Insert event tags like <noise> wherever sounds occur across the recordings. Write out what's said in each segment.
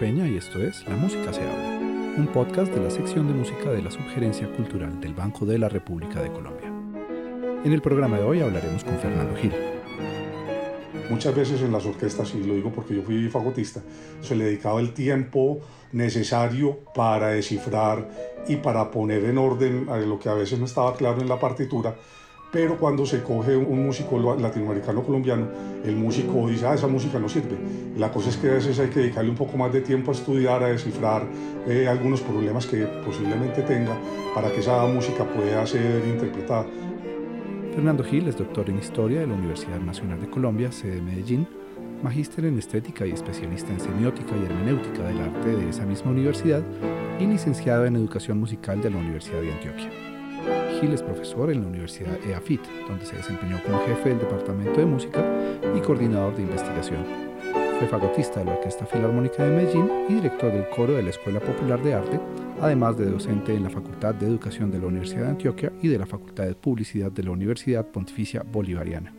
Y esto es La Música se habla, un podcast de la sección de música de la Subgerencia Cultural del Banco de la República de Colombia. En el programa de hoy hablaremos con Fernando Gil. Muchas veces en las orquestas, y lo digo porque yo fui fagotista, se le dedicaba el tiempo necesario para descifrar y para poner en orden lo que a veces no estaba claro en la partitura pero cuando se coge un músico latinoamericano colombiano, el músico dice, ah, esa música no sirve. La cosa es que a veces hay que dedicarle un poco más de tiempo a estudiar, a descifrar eh, algunos problemas que posiblemente tenga para que esa música pueda ser interpretada. Fernando Gil es doctor en Historia de la Universidad Nacional de Colombia, sede de Medellín, magíster en Estética y especialista en Semiótica y Hermenéutica del Arte de esa misma universidad y licenciado en Educación Musical de la Universidad de Antioquia. Gil es profesor en la Universidad EAFIT, donde se desempeñó como jefe del Departamento de Música y coordinador de investigación. Fue fagotista de la Orquesta Filarmónica de Medellín y director del coro de la Escuela Popular de Arte, además de docente en la Facultad de Educación de la Universidad de Antioquia y de la Facultad de Publicidad de la Universidad Pontificia Bolivariana.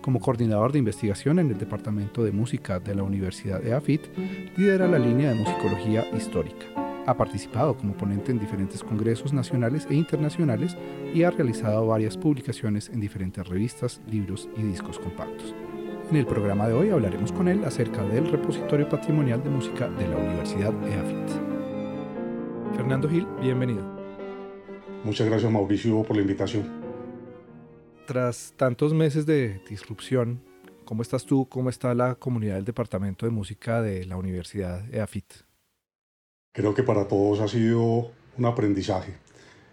Como coordinador de investigación en el Departamento de Música de la Universidad EAFIT, lidera la línea de musicología histórica. Ha participado como ponente en diferentes congresos nacionales e internacionales y ha realizado varias publicaciones en diferentes revistas, libros y discos compactos. En el programa de hoy hablaremos con él acerca del repositorio patrimonial de música de la Universidad EAFIT. Fernando Gil, bienvenido. Muchas gracias Mauricio por la invitación. Tras tantos meses de disrupción, ¿cómo estás tú? ¿Cómo está la comunidad del Departamento de Música de la Universidad EAFIT? Creo que para todos ha sido un aprendizaje.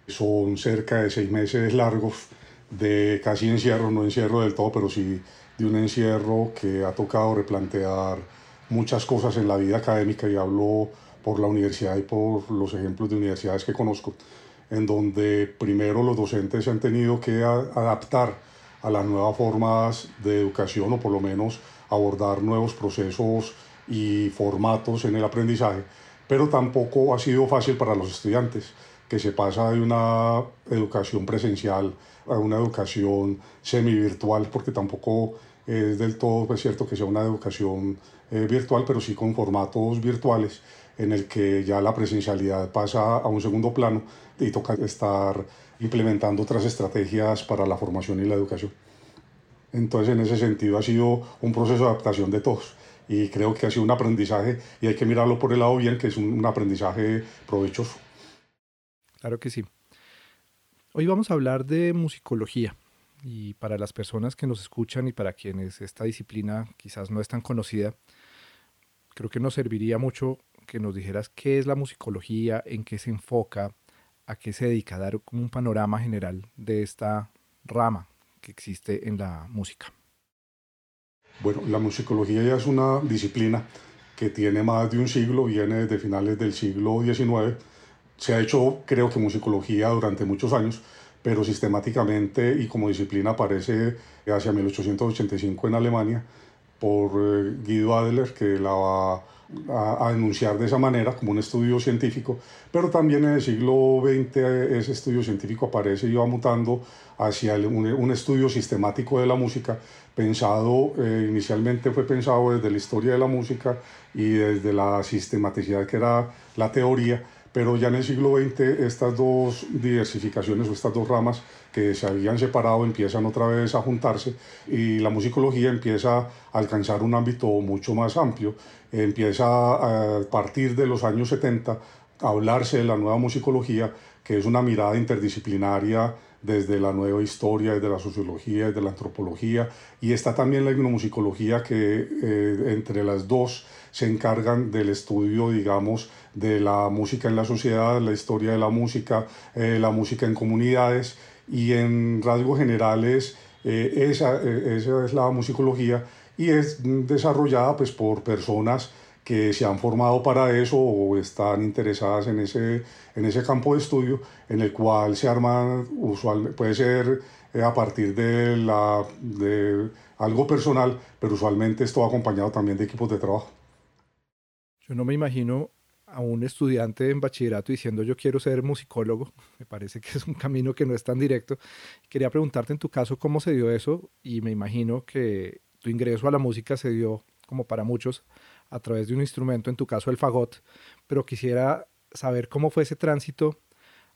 Son cerca de seis meses largos de casi encierro, no encierro del todo, pero sí de un encierro que ha tocado replantear muchas cosas en la vida académica y hablo por la universidad y por los ejemplos de universidades que conozco, en donde primero los docentes se han tenido que adaptar a las nuevas formas de educación o por lo menos abordar nuevos procesos y formatos en el aprendizaje pero tampoco ha sido fácil para los estudiantes, que se pasa de una educación presencial a una educación semi-virtual, porque tampoco es del todo pues, cierto que sea una educación eh, virtual, pero sí con formatos virtuales en el que ya la presencialidad pasa a un segundo plano y toca estar implementando otras estrategias para la formación y la educación. Entonces, en ese sentido, ha sido un proceso de adaptación de todos y creo que ha sido un aprendizaje y hay que mirarlo por el lado bien, que es un, aprendizaje provechoso. Claro que sí. Hoy vamos a hablar de musicología y para las personas que nos escuchan y para quienes esta disciplina quizás no es tan conocida, creo que nos serviría mucho que nos dijeras qué es la musicología, en qué se enfoca, a qué se dedica, dar un panorama general de esta rama que existe en la música. Bueno, la musicología ya es una disciplina que tiene más de un siglo, viene desde finales del siglo XIX. Se ha hecho, creo que, musicología durante muchos años, pero sistemáticamente y como disciplina aparece hacia 1885 en Alemania por eh, Guido Adler, que la va a, enunciar de esa manera como un estudio científico, pero también en el siglo XX ese estudio científico aparece y va mutando hacia un, estudio sistemático de la música, pensado, eh, inicialmente fue pensado desde la historia de la música y desde la sistematicidad que era la teoría, pero ya en el siglo XX estas dos diversificaciones o estas dos ramas que se habían separado empiezan otra vez a juntarse y la musicología empieza a alcanzar un ámbito mucho más amplio, empieza a partir de los años 70 a hablarse de la nueva musicología, que es una mirada interdisciplinaria desde la nueva historia, desde la sociología, desde la antropología, y está también la etnomusicología que eh, entre las dos se encargan del estudio, digamos, de la música en la sociedad, la historia de la música, eh, la música en comunidades, y en rasgos generales eh, esa, esa es la musicología y es desarrollada pues por personas que se han formado para eso o están interesadas en ese, en ese campo de estudio en el cual se arman usualmente, puede ser eh, a partir de, la, de algo personal, pero usualmente esto acompañado también de equipos de trabajo. Yo no me imagino a un estudiante en bachillerato diciendo yo quiero ser musicólogo. <laughs> Me parece que es un camino que no es tan directo. Quería preguntarte en tu caso cómo se dio eso y me imagino que tu ingreso a la música se dio como para muchos a través de un instrumento, en tu caso el fagot, pero quisiera saber cómo fue ese tránsito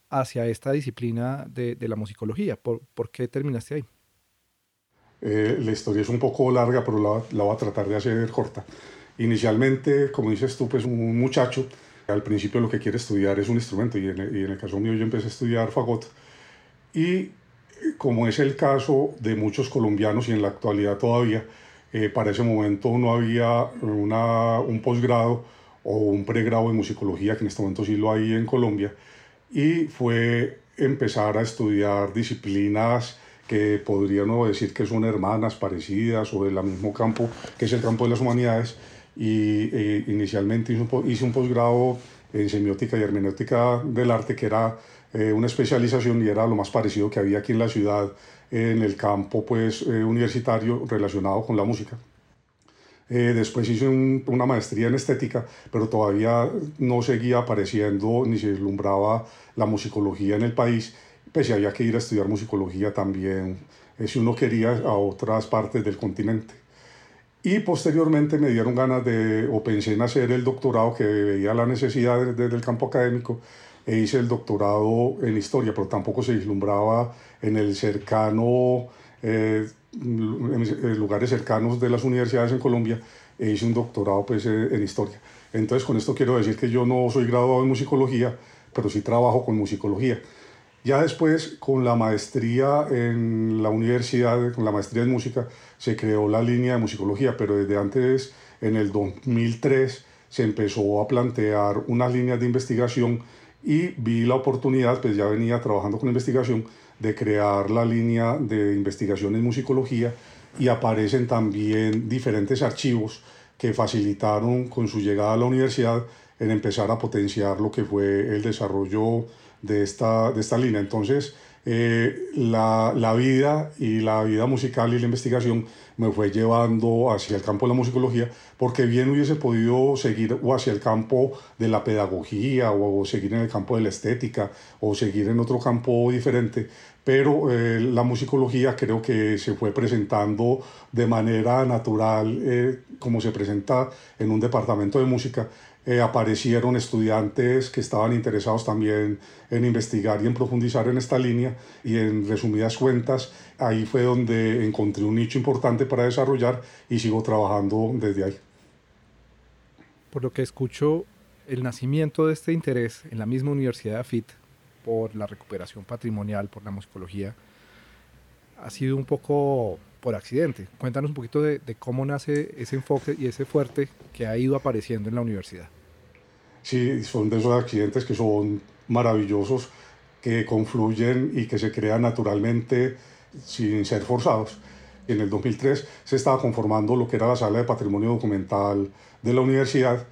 hacia esta disciplina de, la musicología. ¿Por, qué terminaste ahí? Eh, la historia es un poco larga, pero la, la, voy a tratar de hacer corta. Inicialmente, como dices tú, pues un muchacho, al principio lo que quiere estudiar es un instrumento, y en, el, y en el caso mío yo empecé a estudiar fagot, y como es el caso de muchos colombianos y en la actualidad todavía, eh, para ese momento no había una, un posgrado o un pregrado en musicología, que en este momento sí lo hay en Colombia, y fue empezar a estudiar disciplinas que podríamos decir que son hermanas, parecidas o del mismo campo, que es el campo de las humanidades, y eh, inicialmente hice un, un posgrado en semiótica y hermenéutica del arte, que era eh, una especialización y era lo más parecido que había aquí en la ciudad en el campo pues, eh, universitario relacionado con la música. Eh, después hice una maestría en estética, pero todavía no seguía apareciendo ni se deslumbraba la musicología en el país, pues había que ir a estudiar musicología también, si uno quería, a otras partes del continente. Y posteriormente me dieron ganas de, o pensé en hacer el doctorado que veía la necesidad desde el campo académico e hice el doctorado en historia, pero tampoco se vislumbraba en el cercano, eh, en lugares cercanos de las universidades en Colombia, e hice un doctorado pues, eh, en historia. Entonces con esto quiero decir que yo no soy graduado en musicología, pero sí trabajo con musicología. Ya después, con la maestría en la universidad, con la maestría en música, se creó la línea de musicología, pero desde antes, en el 2003, se empezó a plantear unas líneas de investigación y vi la oportunidad, pues ya venía trabajando con investigación, de crear la línea de investigación en musicología y aparecen también diferentes archivos que facilitaron con su llegada a la universidad en empezar a potenciar lo que fue el desarrollo de esta, de esta línea. Entonces, eh, la, la, vida y la vida musical y la investigación me fue llevando hacia el campo de la musicología, porque bien hubiese podido seguir o hacia el campo de la pedagogía o, seguir en el campo de la estética o seguir en otro campo diferente, pero eh, la musicología creo que se fue presentando de manera natural, eh, como se presenta en un departamento de música, eh, aparecieron estudiantes que estaban interesados también en investigar y en profundizar en esta línea y en resumidas cuentas ahí fue donde encontré un nicho importante para desarrollar y sigo trabajando desde ahí. Por lo que escucho, el nacimiento de este interés en la misma Universidad de AFIT por la recuperación patrimonial, por la musicología, ha sido un poco por accidente. Cuéntanos un poquito de, de, cómo nace ese enfoque y ese fuerte que ha ido apareciendo en la universidad. Sí, son de esos accidentes que son maravillosos, que confluyen y que se crean naturalmente sin ser forzados. En el 2003 se estaba conformando lo que era la sala de patrimonio documental de la universidad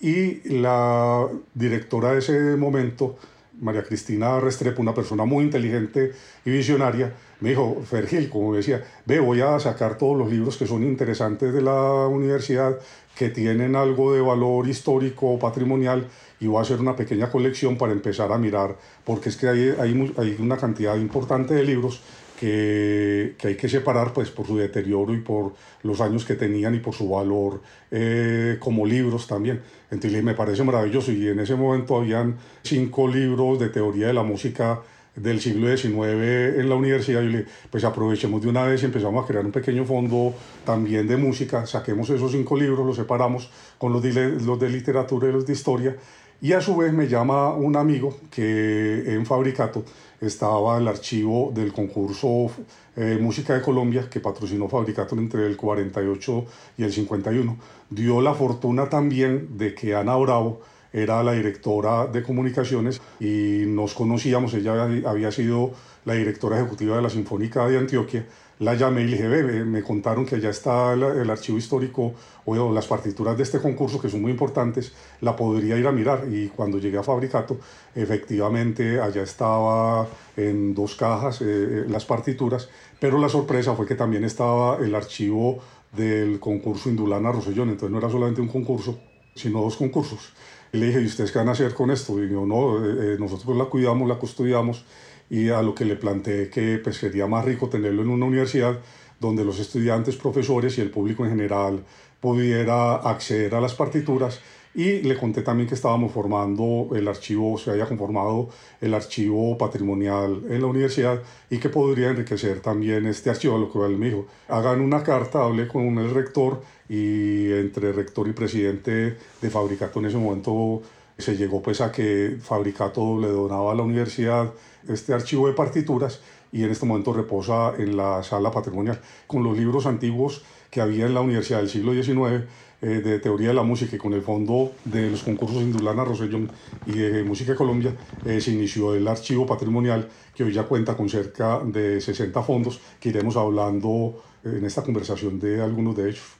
y la directora de ese momento, María Cristina Restrepo, una persona muy inteligente y visionaria, me dijo, Fergil, como decía, ve, voy a sacar todos los libros que son interesantes de la universidad, que tienen algo de valor histórico o patrimonial, y voy a hacer una pequeña colección para empezar a mirar, porque es que hay, hay, hay una cantidad importante de libros que, que, hay que separar pues, por su deterioro y por los años que tenían y por su valor eh, como libros también. Entonces me parece maravilloso. Y en ese momento habían cinco libros de teoría de la música del siglo XIX en la universidad, y le pues aprovechemos de una vez y empezamos a crear un pequeño fondo también de música, saquemos esos cinco libros, los separamos con los de, los de literatura y los de historia, y a su vez me llama un amigo que en Fabricato estaba el archivo del concurso eh, Música de Colombia que patrocinó Fabricato entre el 48 y el 51. Dio la fortuna también de que Ana Bravo era la directora de comunicaciones y nos conocíamos, ella había sido la directora ejecutiva de la Sinfónica de Antioquia, la llamé y le dije, ve, me contaron que allá está el, archivo histórico o las partituras de este concurso que son muy importantes, la podría ir a mirar. Y cuando llegué a Fabricato, efectivamente allá estaba en dos cajas eh, eh, las partituras, pero la sorpresa fue que también estaba el archivo del concurso Indulana Rosellón, entonces no era solamente un concurso, sino dos concursos. Y le dije, ¿y ustedes qué van a hacer con esto? Y yo, no, eh, nosotros la cuidamos, la custodiamos y a lo que le planteé que pues, sería más rico tenerlo en una universidad donde los estudiantes, profesores y el público en general pudiera acceder a las partituras. Y le conté también que estábamos formando el archivo, se había conformado el archivo patrimonial en la universidad y que podría enriquecer también este archivo, lo que él me dijo, hagan una carta, hablé con el rector y entre rector y presidente de Fabricato en ese momento se llegó pues a que Fabricato le donaba a la universidad este archivo de partituras y en este momento reposa en la sala patrimonial con los libros antiguos que había en la universidad del siglo XIX eh, de teoría de la música y con el fondo de los concursos Indulana Rosellón y de Música Colombia eh, se inició el archivo patrimonial que hoy ya cuenta con cerca de 60 fondos que iremos hablando en esta conversación de algunos de ellos.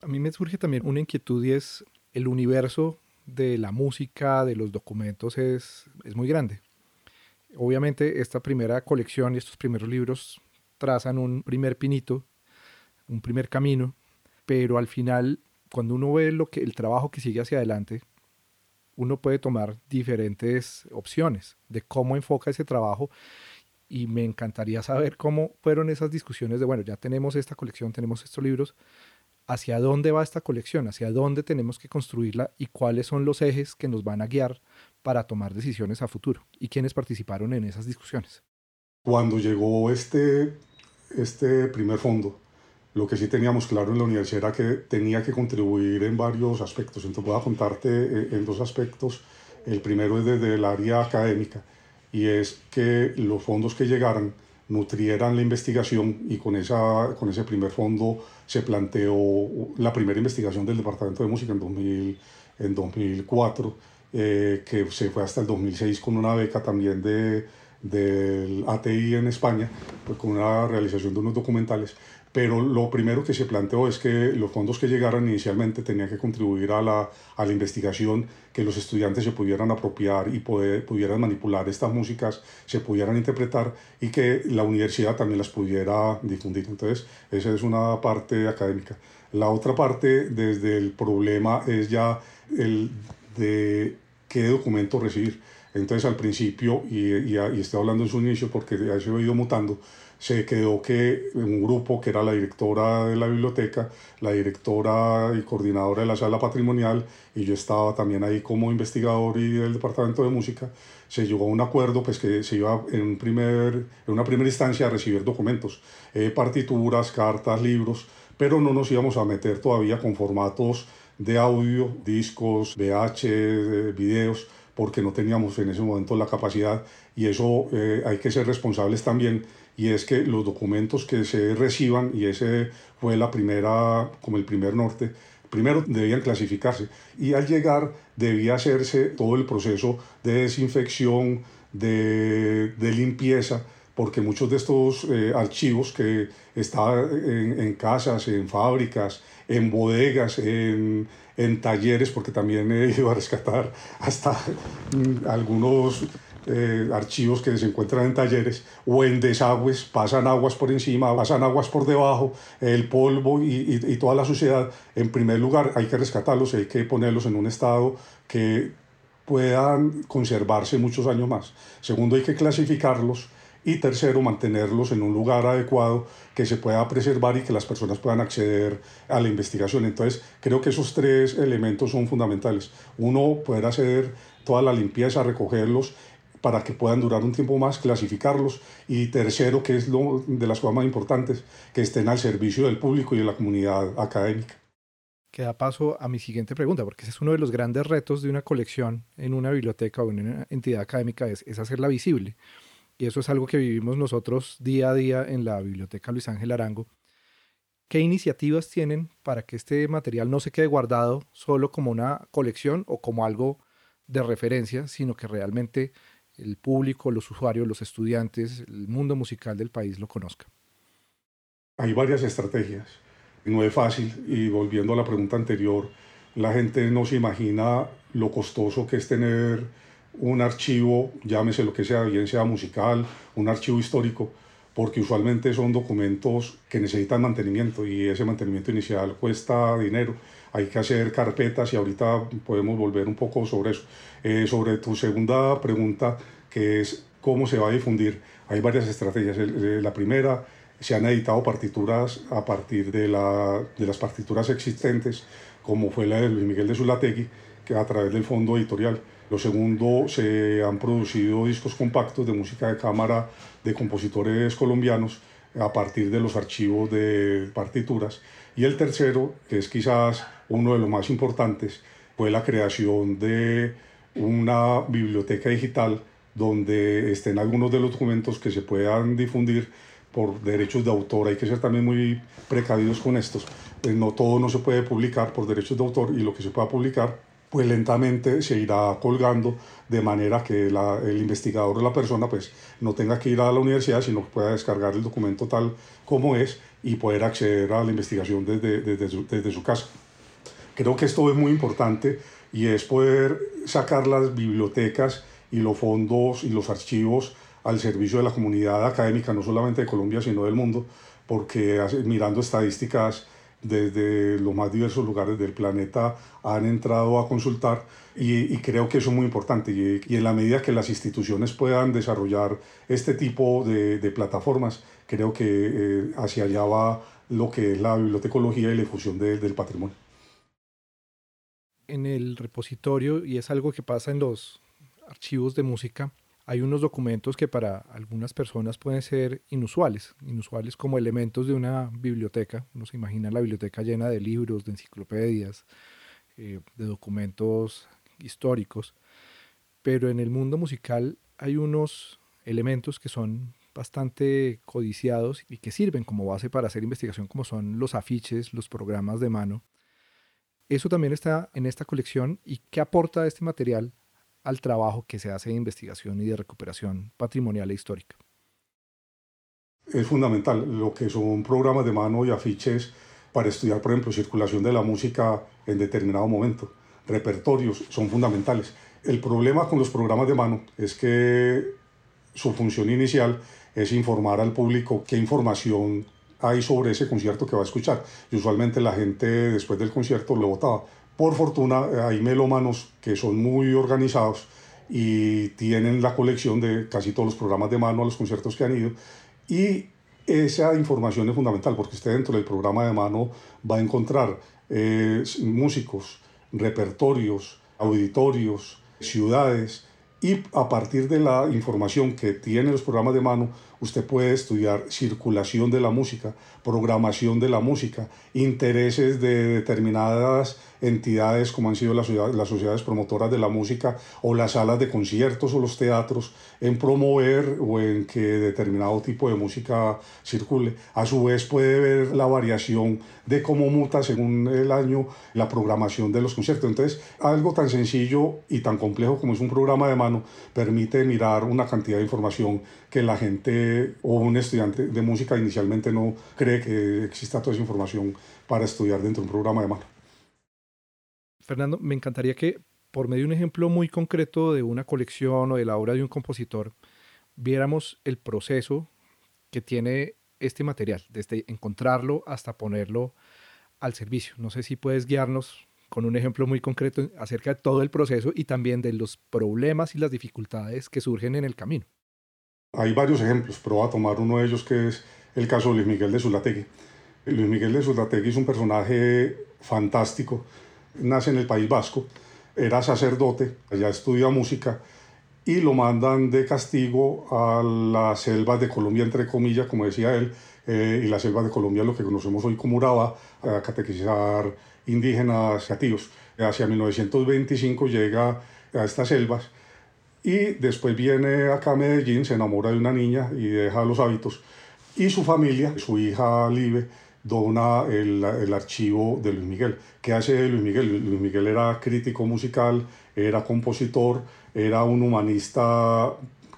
A mí me surge también una inquietud y es el universo de la música, de los documentos es, es muy grande. Obviamente esta primera colección y estos primeros libros trazan un primer pinito, un primer camino pero al final, cuando uno ve lo que, el trabajo que sigue hacia adelante, uno puede tomar diferentes opciones de cómo enfoca ese trabajo y me encantaría saber cómo fueron esas discusiones de, bueno, ya tenemos esta colección, tenemos estos libros, hacia dónde va esta colección, hacia dónde tenemos que construirla y cuáles son los ejes que nos van a guiar para tomar decisiones a futuro y quiénes participaron en esas discusiones. Cuando llegó este, este primer fondo, lo que sí teníamos claro en la universidad era que tenía que contribuir en varios aspectos. Entonces voy a contarte eh, en dos aspectos. El primero es desde el área académica y es que los fondos que llegaran nutrieran la investigación y con, esa, con ese primer fondo se planteó la primera investigación del Departamento de Música en, 2000, en 2004, eh, que se fue hasta el 2006 con una beca también de, del ATI en España, pues con una realización de unos documentales pero lo primero que se planteó es que los fondos que llegaran inicialmente tenían que contribuir a la, a la investigación, que los estudiantes se pudieran apropiar y poder, pudieran manipular estas músicas, se pudieran interpretar y que la universidad también las pudiera difundir. Entonces, esa es una parte académica. La otra parte, desde el problema, es ya el de qué documento recibir. Entonces, al principio, y, y, y estoy hablando en su inicio porque ha ido mutando, se quedó que un grupo que era la directora de la biblioteca, la directora y coordinadora de la sala patrimonial, y yo estaba también ahí como investigador y del departamento de música, se llegó a un acuerdo pues que se iba en, primer, en una primera instancia a recibir documentos, eh, partituras, cartas, libros, pero no nos íbamos a meter todavía con formatos de audio, discos, VH, eh, videos, porque no teníamos en ese momento la capacidad y eso eh, hay que ser responsables también y es que los documentos que se reciban, y ese fue la primera, como el primer norte, primero debían clasificarse. Y al llegar debía hacerse todo el proceso de desinfección, de, de limpieza, porque muchos de estos eh, archivos que están en, en, casas, en fábricas, en bodegas, en, en talleres, porque también he ido a rescatar hasta mm, algunos eh, archivos que se encuentran en talleres o en desagües, pasan aguas por encima, pasan aguas por debajo, el polvo y, y, toda la suciedad. En primer lugar, hay que rescatarlos, hay que ponerlos en un estado que puedan conservarse muchos años más. Segundo, hay que clasificarlos. Y tercero, mantenerlos en un lugar adecuado que se pueda preservar y que las personas puedan acceder a la investigación. Entonces, creo que esos tres elementos son fundamentales. Uno, poder hacer toda la limpieza, recogerlos para que puedan durar un tiempo más, clasificarlos y tercero, que es lo de las cosas más importantes, que estén al servicio del público y de la comunidad académica. Que da paso a mi siguiente pregunta, porque ese es uno de los grandes retos de una colección en una biblioteca o en una entidad académica, es, es hacerla visible. Y eso es algo que vivimos nosotros día a día en la Biblioteca Luis Ángel Arango. ¿Qué iniciativas tienen para que este material no se quede guardado solo como una colección o como algo de referencia, sino que realmente el público, los usuarios, los estudiantes, el mundo musical del país lo conozca? Hay varias estrategias. No es fácil y volviendo a la pregunta anterior, la gente no se imagina lo costoso que es tener un archivo, llámese lo que sea, bien sea musical, un archivo histórico, porque usualmente son documentos que necesitan mantenimiento y ese mantenimiento inicial cuesta dinero. Hay que hacer carpetas y ahorita podemos volver un poco sobre eso. Eh, sobre tu segunda pregunta, que es cómo se va a difundir, hay varias estrategias. La primera se han editado partituras a partir de, la, de las partituras existentes, como fue la de Luis Miguel de Zulategui, que a través del fondo editorial. Lo segundo, se han producido discos compactos de música de cámara de compositores colombianos a partir de los archivos de partituras. Y el tercero, que es quizás uno de los más importantes, fue la creación de una biblioteca digital donde estén algunos de los documentos que se puedan difundir por derechos de autor. Hay que ser también muy precavidos con estos. Eh, no todo no se puede publicar por derechos de autor y lo que se pueda publicar pues lentamente se irá colgando de manera que el investigador o la persona pues no tenga que ir a la universidad, sino que pueda descargar el documento tal como es y poder acceder a la investigación desde, desde, desde su casa. Creo que esto es muy importante y es poder sacar las bibliotecas y los fondos y los archivos al servicio de la comunidad académica, no solamente de Colombia, sino del mundo, porque mirando estadísticas desde los más diversos lugares del planeta han entrado a consultar y, creo que eso es muy importante y, en la medida que las instituciones puedan desarrollar este tipo de, plataformas, creo que eh, hacia allá va lo que es la bibliotecología y la difusión del patrimonio. En el repositorio, y es algo que pasa en los archivos de música, hay unos documentos que para algunas personas pueden ser inusuales, inusuales como elementos de una biblioteca. Uno se imagina la biblioteca llena de libros, de enciclopedias, eh, de documentos históricos, pero en el mundo musical hay unos elementos que son bastante codiciados y que sirven como base para hacer investigación, como son los afiches, los programas de mano. Eso también está en esta colección y qué aporta este material al trabajo que se hace de investigación y de recuperación patrimonial e histórica. Es fundamental lo que son programas de mano y afiches para estudiar, por ejemplo, circulación de la música en determinado momento. Repertorios son fundamentales. El problema con los programas de mano es que su función inicial es informar al público qué información hay sobre ese concierto que va a escuchar. Y usualmente la gente después del concierto lo votaba. Por fortuna hay melómanos que son muy organizados y tienen la colección de casi todos los programas de mano a los conciertos que han ido. Y esa información es fundamental porque usted dentro del programa de mano va a encontrar eh, músicos, repertorios, auditorios, ciudades y a partir de la información que tienen los programas de mano, usted puede estudiar circulación de la música, programación de la música, intereses de determinadas entidades como han sido las, las sociedades promotoras de la música o las salas de conciertos o los teatros en promover o en que determinado tipo de música circule. A su vez puede ver la variación de cómo muta según el año la programación de los conciertos. Entonces, algo tan sencillo y tan complejo como es un programa de mano permite mirar una cantidad de información que la gente o un estudiante de música inicialmente no cree que exista toda esa información para estudiar dentro de un programa de mano. Fernando, me encantaría que por medio de un ejemplo muy concreto de una colección o de la obra de un compositor, viéramos el proceso que tiene este material, desde encontrarlo hasta ponerlo al servicio. No sé si puedes guiarnos con un ejemplo muy concreto acerca de todo el proceso y también de los problemas y las dificultades que surgen en el camino. Hay varios ejemplos, pero voy a tomar uno de ellos que es el caso de Luis Miguel de Zulategui. Luis Miguel de Zulategui es un personaje fantástico nace en el País Vasco, era sacerdote, allá estudia música y lo mandan de castigo a las selvas de Colombia, entre comillas, como decía él, eh, y las selvas de Colombia, lo que conocemos hoy como Urabá, a catequizar indígenas nativos. Hacia 1925 llega a estas selvas y después viene acá a Medellín, se enamora de una niña y deja los hábitos. Y su familia, su hija Live, dona el, el, archivo de Luis Miguel. ¿Qué hace Luis Miguel? Luis Miguel era crítico musical, era compositor, era un humanista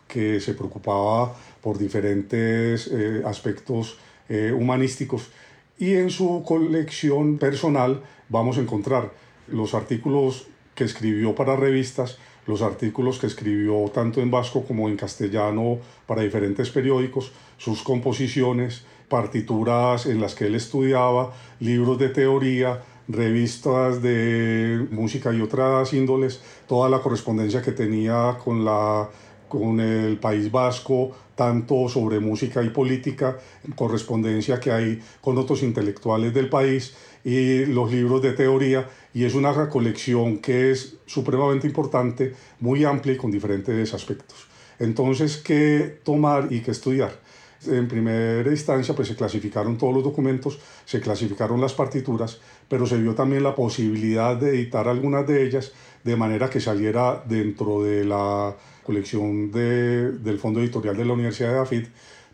que se preocupaba por diferentes eh, aspectos eh, humanísticos. Y en su colección personal vamos a encontrar los artículos que escribió para revistas, los artículos que escribió tanto en vasco como en castellano para diferentes periódicos, sus composiciones, partituras en las que él estudiaba, libros de teoría, revistas de música y otras índoles, toda la correspondencia que tenía con la con el País Vasco, tanto sobre música y política, correspondencia que hay con otros intelectuales del país y los libros de teoría, y es una colección que es supremamente importante, muy amplia y con diferentes aspectos. Entonces, ¿qué tomar y qué estudiar? En primera instancia, pues se clasificaron todos los documentos, se clasificaron las partituras, pero se vio también la posibilidad de editar algunas de ellas de manera que saliera dentro de la colección de, del Fondo Editorial de la Universidad de Afid,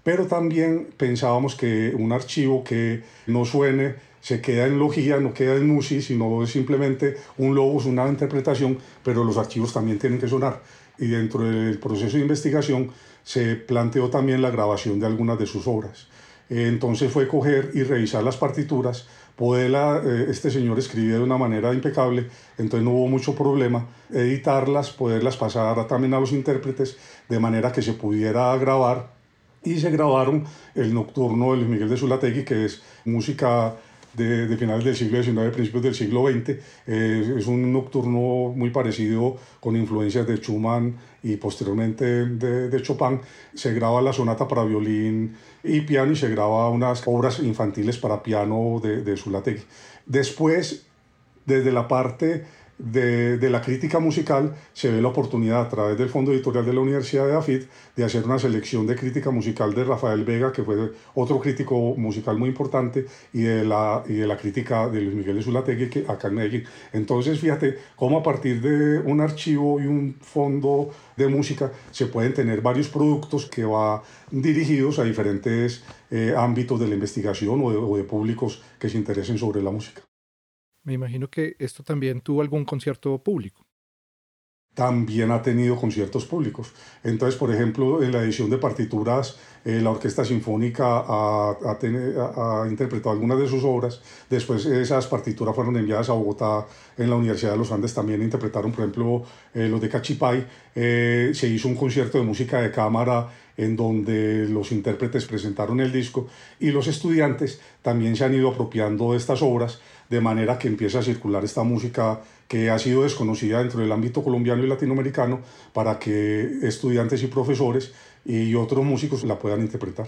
pero también pensábamos que un archivo que no suene se queda en logía, no queda en musi, sino es simplemente un logos, una interpretación, pero los archivos también tienen que sonar. Y dentro del proceso de investigación se planteó también la grabación de algunas de sus obras. Entonces fue coger y revisar las partituras, poderla, eh, este señor escribía de una manera impecable, entonces no hubo mucho problema, editarlas, poderlas pasar también a los intérpretes, de manera que se pudiera grabar, y se grabaron el nocturno de Luis Miguel de Zulategui, que es música de, finales del siglo XIX, principios del siglo XX. Eh, es un nocturno muy parecido con influencias de Schumann y posteriormente de, de, Chopin. Se graba la sonata para violín y piano y se graba unas obras infantiles para piano de, de Zulategui. Después, desde la parte de, de, la crítica musical se ve la oportunidad a través del Fondo Editorial de la Universidad de AFIT de hacer una selección de crítica musical de Rafael Vega, que fue otro crítico musical muy importante, y de la, y de la crítica de Luis Miguel de Zulategui que, acá en Medellín. Entonces, fíjate cómo a partir de un archivo y un fondo de música se pueden tener varios productos que van dirigidos a diferentes eh, ámbitos de la investigación o o de públicos que se interesen sobre la música. Me imagino que esto también tuvo algún concierto público. También ha tenido conciertos públicos. Entonces, por ejemplo, en la edición de partituras, eh, la Orquesta Sinfónica ha, ha, interpretado algunas de sus obras. Después esas partituras fueron enviadas a Bogotá, en la Universidad de los Andes también interpretaron, por ejemplo, eh, los de Cachipay. Eh, se hizo un concierto de música de cámara en donde los intérpretes presentaron el disco y los estudiantes también se han ido apropiando de estas obras de manera que empiece a circular esta música que ha sido desconocida dentro del ámbito colombiano y latinoamericano para que estudiantes y profesores y otros músicos la puedan interpretar.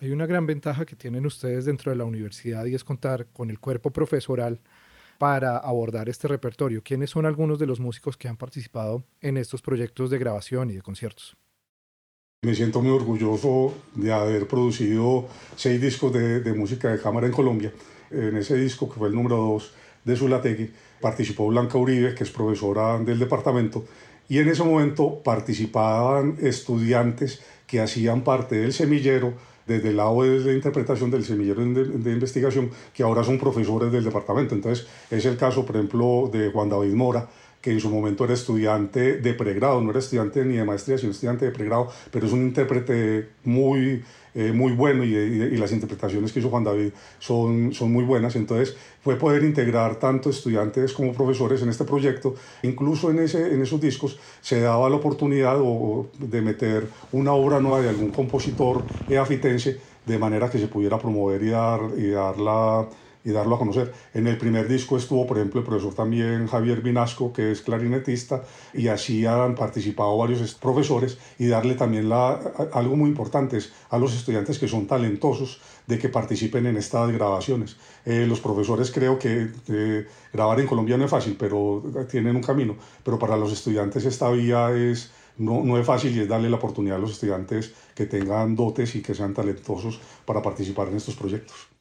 Hay una gran ventaja que tienen ustedes dentro de la universidad y es contar con el cuerpo profesoral para abordar este repertorio. ¿Quiénes son algunos de los músicos que han participado en estos proyectos de grabación y de conciertos? Me siento muy orgulloso de haber producido seis discos de, de música de cámara en Colombia en ese disco, que fue el número 2 de Zulategui, participó Blanca Uribe, que es profesora del departamento, y en ese momento participaban estudiantes que hacían parte del semillero, desde el lado de la interpretación del semillero de, de, investigación, que ahora son profesores del departamento. Entonces, es el caso, por ejemplo, de Juan David Mora, que en su momento era estudiante de pregrado, no era estudiante ni de maestría, sino estudiante de pregrado, pero es un intérprete muy, eh, muy bueno y, y, las interpretaciones que hizo Juan David son, son muy buenas. Entonces fue poder integrar tanto estudiantes como profesores en este proyecto. Incluso en, ese, en esos discos se daba la oportunidad de meter una obra nueva de algún compositor eafitense de manera que se pudiera promover y dar, y dar la y darlo a conocer. En el primer disco estuvo, por ejemplo, el profesor también Javier Vinasco, que es clarinetista, y así han participado varios profesores y darle también la, algo muy importante a los estudiantes que son talentosos de que participen en estas grabaciones. Eh, los profesores creo que eh, grabar en Colombia no es fácil, pero tienen un camino, pero para los estudiantes esta vía es... No, no es fácil y es darle la oportunidad a los estudiantes que tengan dotes y que sean talentosos para participar en estos proyectos.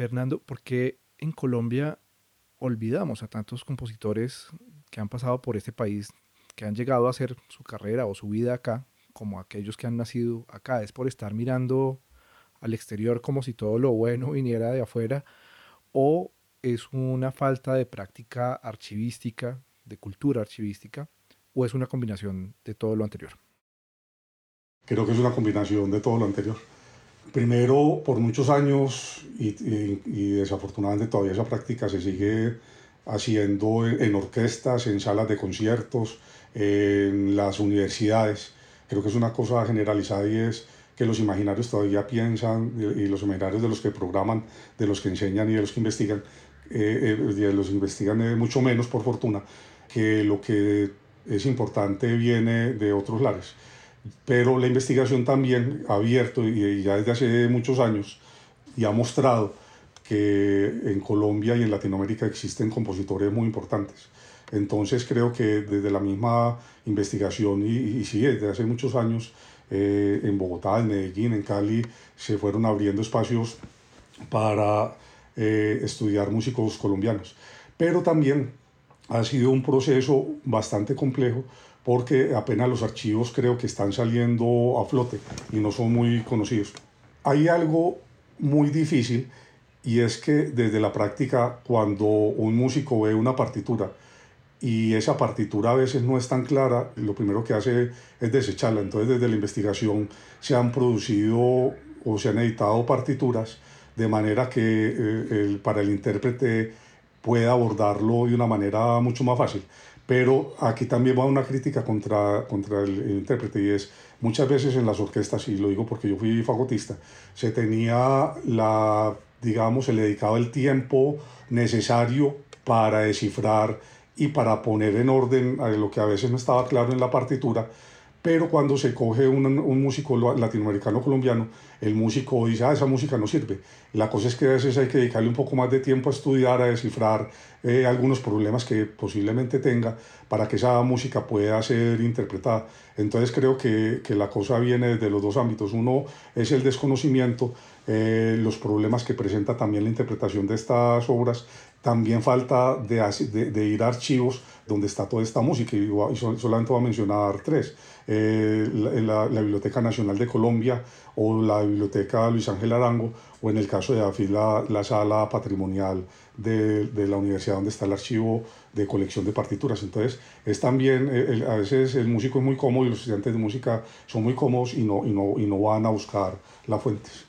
Fernando, ¿por qué en Colombia olvidamos a tantos compositores que han pasado por este país, que han llegado a hacer su carrera o su vida acá, como aquellos que han nacido acá? ¿Es por estar mirando al exterior como si todo lo bueno <laughs> viniera de afuera? ¿O es una falta de práctica archivística, de cultura archivística? ¿O es una combinación de todo lo anterior? Creo que es una combinación de todo lo anterior. Primero, por muchos años, y, y, desafortunadamente todavía esa práctica se sigue haciendo en, en, orquestas, en salas de conciertos, en las universidades. Creo que es una cosa generalizada y es que los imaginarios todavía piensan, y los imaginarios de los que programan, de los que enseñan y de los que investigan, eh, eh, de los investigan eh, mucho menos por fortuna, que lo que es importante viene de otros lares. Pero la investigación también ha abierto y ya desde hace muchos años y ha mostrado que en Colombia y en Latinoamérica existen compositores muy importantes. Entonces creo que desde la misma investigación y, sí, desde hace muchos años eh, en Bogotá, en Medellín, en Cali, se fueron abriendo espacios para eh, estudiar músicos colombianos. Pero también ha sido un proceso bastante complejo porque apenas los archivos creo que están saliendo a flote y no son muy conocidos. Hay algo muy difícil y es que desde la práctica cuando un músico ve una partitura y esa partitura a veces no es tan clara, lo primero que hace es desecharla. Entonces desde la investigación se han producido o se han editado partituras de manera que eh, para el intérprete pueda abordarlo de una manera mucho más fácil. Pero aquí también va una crítica contra, contra el, intérprete y es muchas veces en las orquestas, y lo digo porque yo fui fagotista, se tenía la, digamos, se le dedicaba el tiempo necesario para descifrar y para poner en orden lo que a veces no estaba claro en la partitura pero cuando se coge un, un, músico latinoamericano colombiano, el músico dice, ah, esa música no sirve. La cosa es que a veces hay que dedicarle un poco más de tiempo a estudiar, a descifrar eh, algunos problemas que posiblemente tenga para que esa música pueda ser interpretada. Entonces creo que, que la cosa viene desde los dos ámbitos. Uno es el desconocimiento, eh, los problemas que presenta también la interpretación de estas obras. También falta de, de, de ir a archivos donde está toda esta música, y, solamente voy a mencionar tres, eh, la, la, Biblioteca Nacional de Colombia o la Biblioteca Luis Ángel Arango, o en el caso de AFIL, la, la sala patrimonial de, de, la universidad donde está el archivo de colección de partituras. Entonces, es también, eh, a veces el músico es muy cómodo y los estudiantes de música son muy cómodos y no, y no, y no van a buscar las fuentes.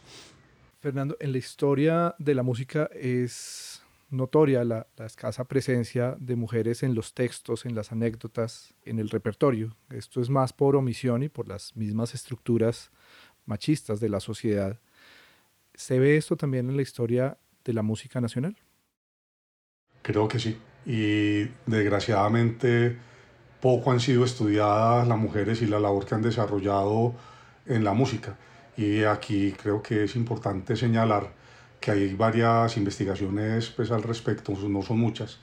Fernando, en la historia de la música es notoria la, escasa presencia de mujeres en los textos, en las anécdotas, en el repertorio. Esto es más por omisión y por las mismas estructuras machistas de la sociedad. ¿Se ve esto también en la historia de la música nacional? Creo que sí. Y desgraciadamente poco han sido estudiadas las mujeres y la labor que han desarrollado en la música. Y aquí creo que es importante señalar que hay varias investigaciones pues, al respecto, no son muchas,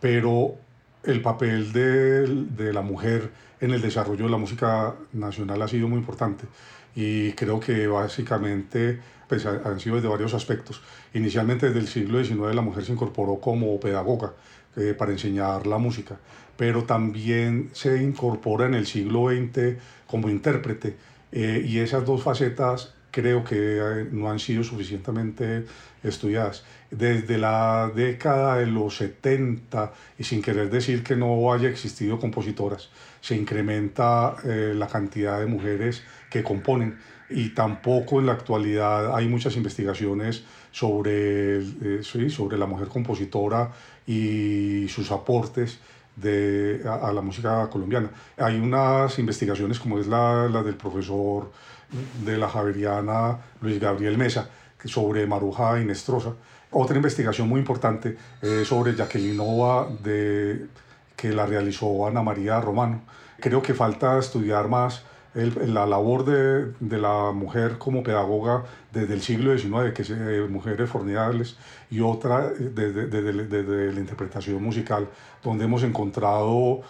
pero el papel de, de, la mujer en el desarrollo de la música nacional ha sido muy importante y creo que básicamente pues, han sido desde varios aspectos. Inicialmente desde el siglo XIX la mujer se incorporó como pedagoga eh, para enseñar la música, pero también se incorpora en el siglo XX como intérprete eh, y esas dos facetas creo que eh, no han sido suficientemente estudiadas. Desde la década de los 70, y sin querer decir que no haya existido compositoras, se incrementa eh, la cantidad de mujeres que componen y tampoco en la actualidad hay muchas investigaciones sobre, eh, sobre la mujer compositora y sus aportes de, a, la música colombiana. Hay unas investigaciones como es la, la del profesor de la Javeriana Luis Gabriel Mesa sobre Maruja Inestrosa. Otra investigación muy importante eh, sobre Jacquelinova de, que la realizó Ana María Romano. Creo que falta estudiar más la labor de, de, la mujer como pedagoga desde el siglo XIX, que es eh, mujeres formidables, y otra desde, desde, desde la interpretación musical, donde hemos encontrado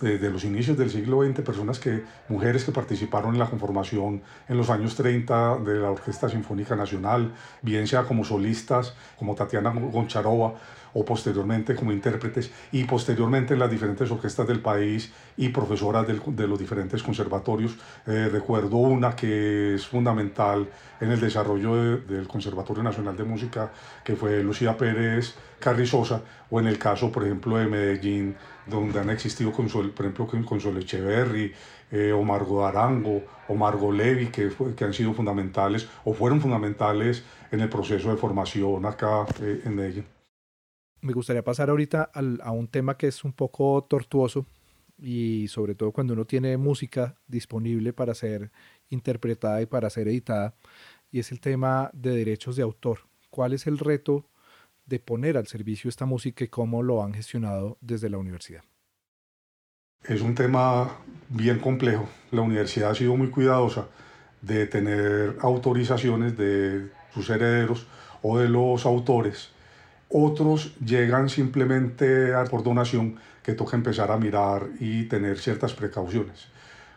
desde los inicios del siglo XX, personas que, mujeres que participaron en la conformación en los años 30 de la Orquesta Sinfónica Nacional, bien sea como solistas, como Tatiana Goncharova, o posteriormente como intérpretes, y posteriormente en las diferentes orquestas del país y profesoras de los diferentes conservatorios. Eh, recuerdo una que es fundamental en el desarrollo del Conservatorio Nacional de Música, que fue Lucía Pérez Carrizosa, o en el caso, por ejemplo, de Medellín, donde han existido, por ejemplo, Consuelo Echeverry, eh, Omar Godarango, Omar Golevi, que, que han sido fundamentales o fueron fundamentales en el proceso de formación acá eh, en Medellín. Me gustaría pasar ahorita al, a un tema que es un poco tortuoso y sobre todo cuando uno tiene música disponible para ser interpretada y para ser editada, y es el tema de derechos de autor. ¿Cuál es el reto de poner al servicio esta música y cómo lo han gestionado desde la universidad? Es un tema bien complejo. La universidad ha sido muy cuidadosa de tener autorizaciones de sus herederos o de los autores. Otros llegan simplemente por donación que toca empezar a mirar y tener ciertas precauciones.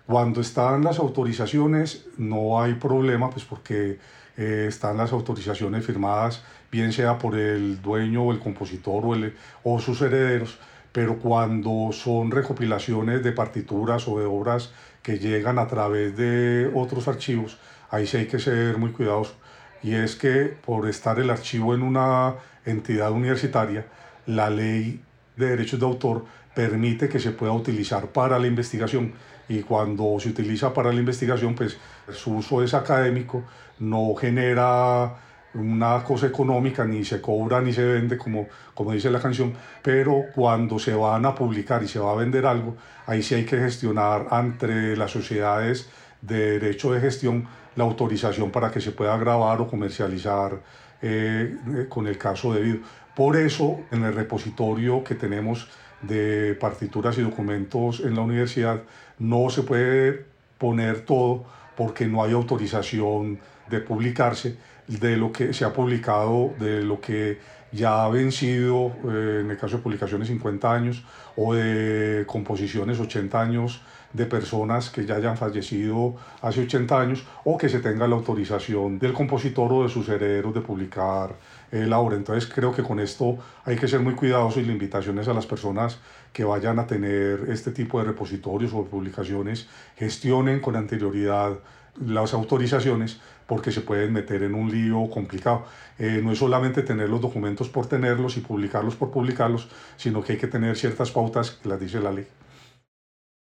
Cuando están las autorizaciones no hay problema, pues porque eh, están las autorizaciones firmadas, bien sea por el dueño o el compositor o, el, o sus herederos, pero cuando son recopilaciones de partituras o de obras que llegan a través de otros archivos, ahí sí hay que ser muy cuidadosos. Y es que por estar el archivo en una entidad universitaria, la ley de derechos de autor permite que se pueda utilizar para la investigación y cuando se utiliza para la investigación, pues su uso es académico, no genera una cosa económica, ni se cobra ni se vende, como, como dice la canción, pero cuando se van a publicar y se va a vender algo, ahí sí hay que gestionar entre las sociedades de derecho de gestión la autorización para que se pueda grabar o comercializar eh, eh, con el caso debido. Por eso, en el repositorio que tenemos de partituras y documentos en la universidad, no se puede poner todo porque no hay autorización de publicarse de lo que se ha publicado, de lo que ya ha vencido, eh, en el caso de publicaciones 50 años, o de composiciones 80 años de personas que ya hayan fallecido hace 80 años, o que se tenga la autorización del compositor o de sus herederos de publicar eh, la obra. Entonces creo que con esto hay que ser muy cuidadosos y la invitación es a las personas que vayan a tener este tipo de repositorios o publicaciones, gestionen con anterioridad las autorizaciones porque se pueden meter en un lío complicado. Eh, no es solamente tener los documentos por tenerlos y publicarlos por publicarlos, sino que hay que tener ciertas pautas que las dice la ley.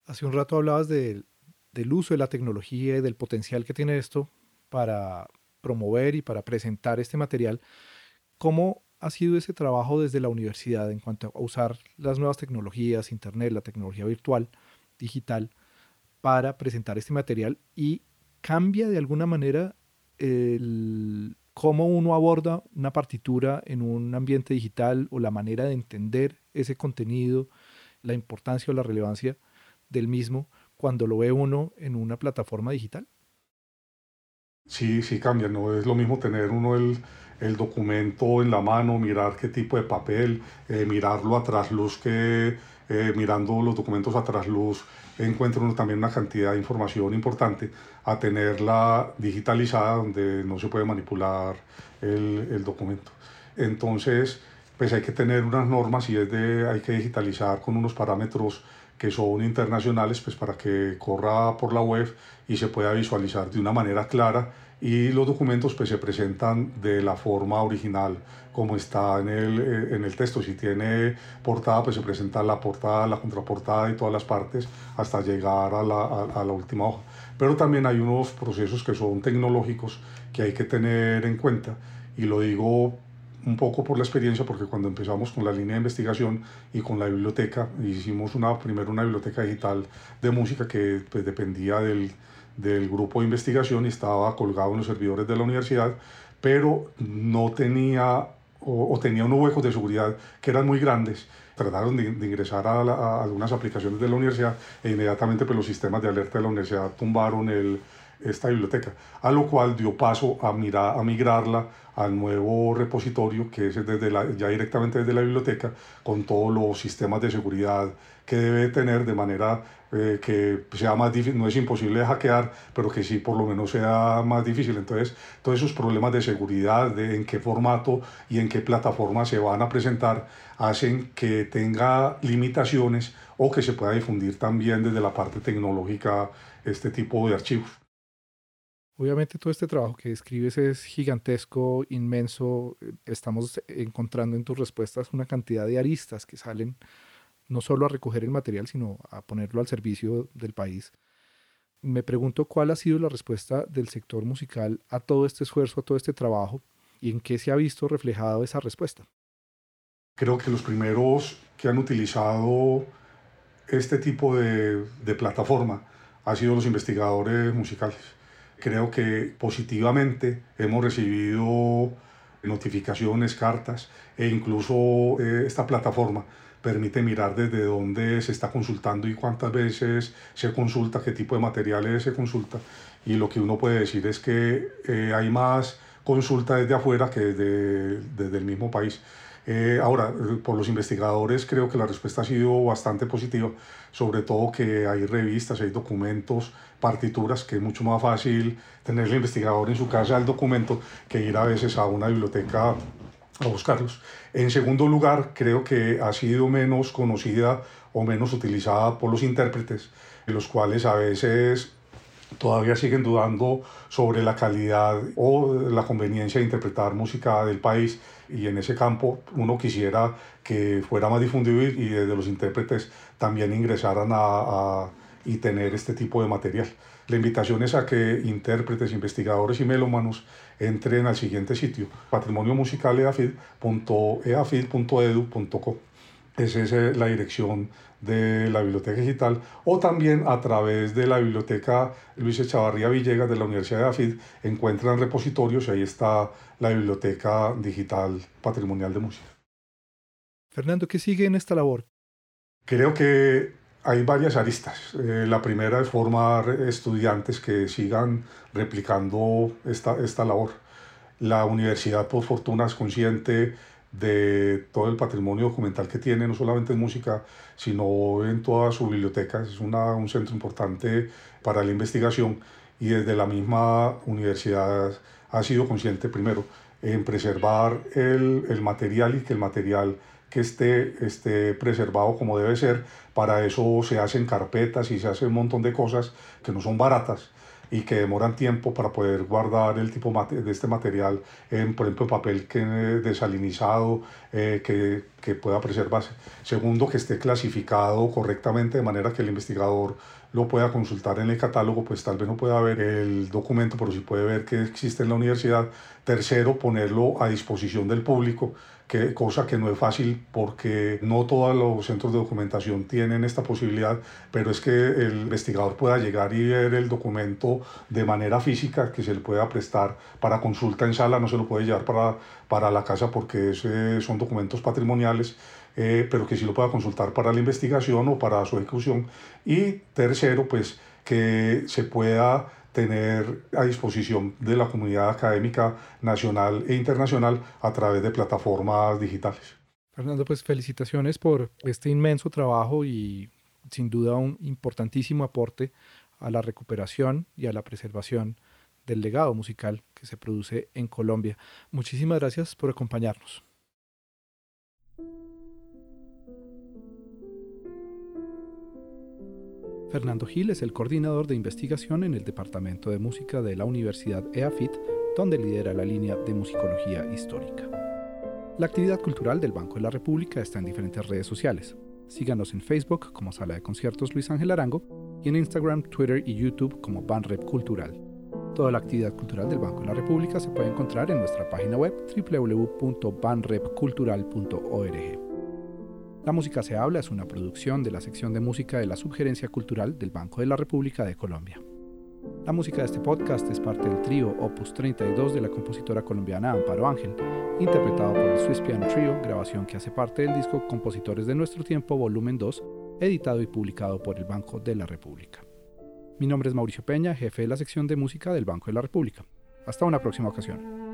Hace un rato hablabas del uso de la tecnología y del potencial que tiene esto para promover y para presentar este material. ¿Cómo ha sido ese trabajo desde la universidad en cuanto a usar las nuevas tecnologías, Internet, la tecnología virtual, digital, para presentar este material y cambia de alguna manera cómo uno aborda una partitura en un ambiente digital o la manera de entender ese contenido, la importancia o la relevancia del mismo cuando lo ve uno en una plataforma digital? Sí, sí cambia, no es lo mismo tener uno el, el documento en la mano, mirar qué tipo de papel, eh, mirarlo a trasluz que eh, mirando los documentos a trasluz encuentra también una cantidad de información importante a tenerla digitalizada donde no se puede manipular el, el documento. Entonces, pues hay que tener unas normas y es de, hay que digitalizar con unos parámetros que son internacionales, pues para que corra por la web y se pueda visualizar de una manera clara y los documentos pues se presentan de la forma original como está en el, eh, en el texto. Si tiene portada, pues se presenta la portada, la contraportada y todas las partes hasta llegar a la, a, la última hoja. Pero también hay unos procesos que son tecnológicos que hay que tener en cuenta y lo digo un poco por la experiencia, porque cuando empezamos con la línea de investigación y con la biblioteca, hicimos una, primero una biblioteca digital de música que pues, dependía del, del grupo de investigación y estaba colgado en los servidores de la universidad, pero no tenía o, tenía unos huecos de seguridad que eran muy grandes. Trataron de, ingresar a, algunas aplicaciones de la universidad e inmediatamente pues, los sistemas de alerta de la universidad tumbaron el, esta biblioteca, a lo cual dio paso a, mirar, a migrarla al nuevo repositorio que es desde la, ya directamente desde la biblioteca con todos los sistemas de seguridad que debe tener de manera eh, que sea más difícil, no es imposible de hackear, pero que sí por lo menos sea más difícil. Entonces, todos esos problemas de seguridad, de en qué formato y en qué plataforma se van a presentar, hacen que tenga limitaciones o que se pueda difundir también desde la parte tecnológica este tipo de archivos. Obviamente todo este trabajo que describes es gigantesco, inmenso. Estamos encontrando en tus respuestas una cantidad de aristas que salen no solo a recoger el material, sino a ponerlo al servicio del país. Me pregunto cuál ha sido la respuesta del sector musical a todo este esfuerzo, a todo este trabajo y en qué se ha visto reflejado esa respuesta. Creo que los primeros que han utilizado este tipo de, de plataforma han sido los investigadores musicales Creo que positivamente hemos recibido notificaciones, cartas e incluso eh, esta plataforma permite mirar desde dónde se está consultando y cuántas veces se consulta, qué tipo de materiales se consulta. Y lo que uno puede decir es que eh, hay más consulta desde afuera que desde, desde el mismo país. Eh, ahora, por los investigadores creo que la respuesta ha sido bastante positiva, sobre todo que hay revistas, hay documentos, partituras, que es mucho más fácil tener el investigador en su casa el documento que ir a veces a una biblioteca a buscarlos. En segundo lugar, creo que ha sido menos conocida o menos utilizada por los intérpretes, los cuales a veces todavía siguen dudando sobre la calidad o la conveniencia de interpretar música del país y en ese campo uno quisiera que fuera más difundido y desde los intérpretes también ingresaran a, y tener este tipo de material. La invitación es a que intérpretes, investigadores y melómanos entren al siguiente sitio, patrimoniomusicaleafid.eafid.edu.co. Esa es eh, la dirección de la Biblioteca Digital o también a través de la Biblioteca Luis Echavarría Villegas de la Universidad de AFID encuentran repositorios y ahí está la Biblioteca Digital Patrimonial de Música. Fernando, ¿qué sigue en esta labor? Creo que hay varias aristas. Eh, la primera es formar estudiantes que sigan replicando esta, esta labor. La universidad, por fortuna, es consciente de todo el patrimonio documental que tiene, no solamente en música, sino en toda su biblioteca. Es una, un centro importante para la investigación y desde la misma universidad ha sido consciente primero en preservar el, el material y que el material que esté, esté preservado como debe ser. Para eso se hacen carpetas y se hace un montón de cosas que no son baratas y que demoran tiempo para poder guardar el tipo de este material en, por ejemplo, papel que, desalinizado eh, que, que pueda preservarse. Segundo, que esté clasificado correctamente de manera que el investigador lo pueda consultar en el catálogo, pues tal vez no pueda ver el documento, pero sí puede ver que existe en la universidad. Tercero, ponerlo a disposición del público que, cosa que no es fácil porque no todos los centros de documentación tienen esta posibilidad, pero es que el investigador pueda llegar y ver el documento de manera física, que se le pueda prestar para consulta en sala, no se lo puede llevar para, para la casa porque son documentos patrimoniales. Eh, pero que sí lo pueda consultar para la investigación o para su ejecución. Y tercero, pues que se pueda tener a disposición de la comunidad académica nacional e internacional a través de plataformas digitales. Fernando, pues felicitaciones por este inmenso trabajo y sin duda un importantísimo aporte a la recuperación y a la preservación del legado musical que se produce en Colombia. Muchísimas gracias por acompañarnos. Fernando Gil es el coordinador de investigación en el Departamento de Música de la Universidad EAFIT, donde lidera la línea de musicología histórica. La actividad cultural del Banco de la República está en diferentes redes sociales. Síganos en Facebook como Sala de Conciertos Luis Ángel Arango y en Instagram, Twitter y YouTube como Banrep Cultural. Toda la actividad cultural del Banco de la República se puede encontrar en nuestra página web www.banrepcultural.org. La Música se habla es una producción de la sección de música de la Subgerencia Cultural del Banco de la República de Colombia. La música de este podcast es parte del trío Opus 32 de la compositora colombiana Amparo Ángel, interpretado por el Swiss Piano Trio, grabación que hace parte del disco Compositores de Nuestro Tiempo, volumen 2, editado y publicado por el Banco de la República. Mi nombre es Mauricio Peña, jefe de la sección de música del Banco de la República. Hasta una próxima ocasión.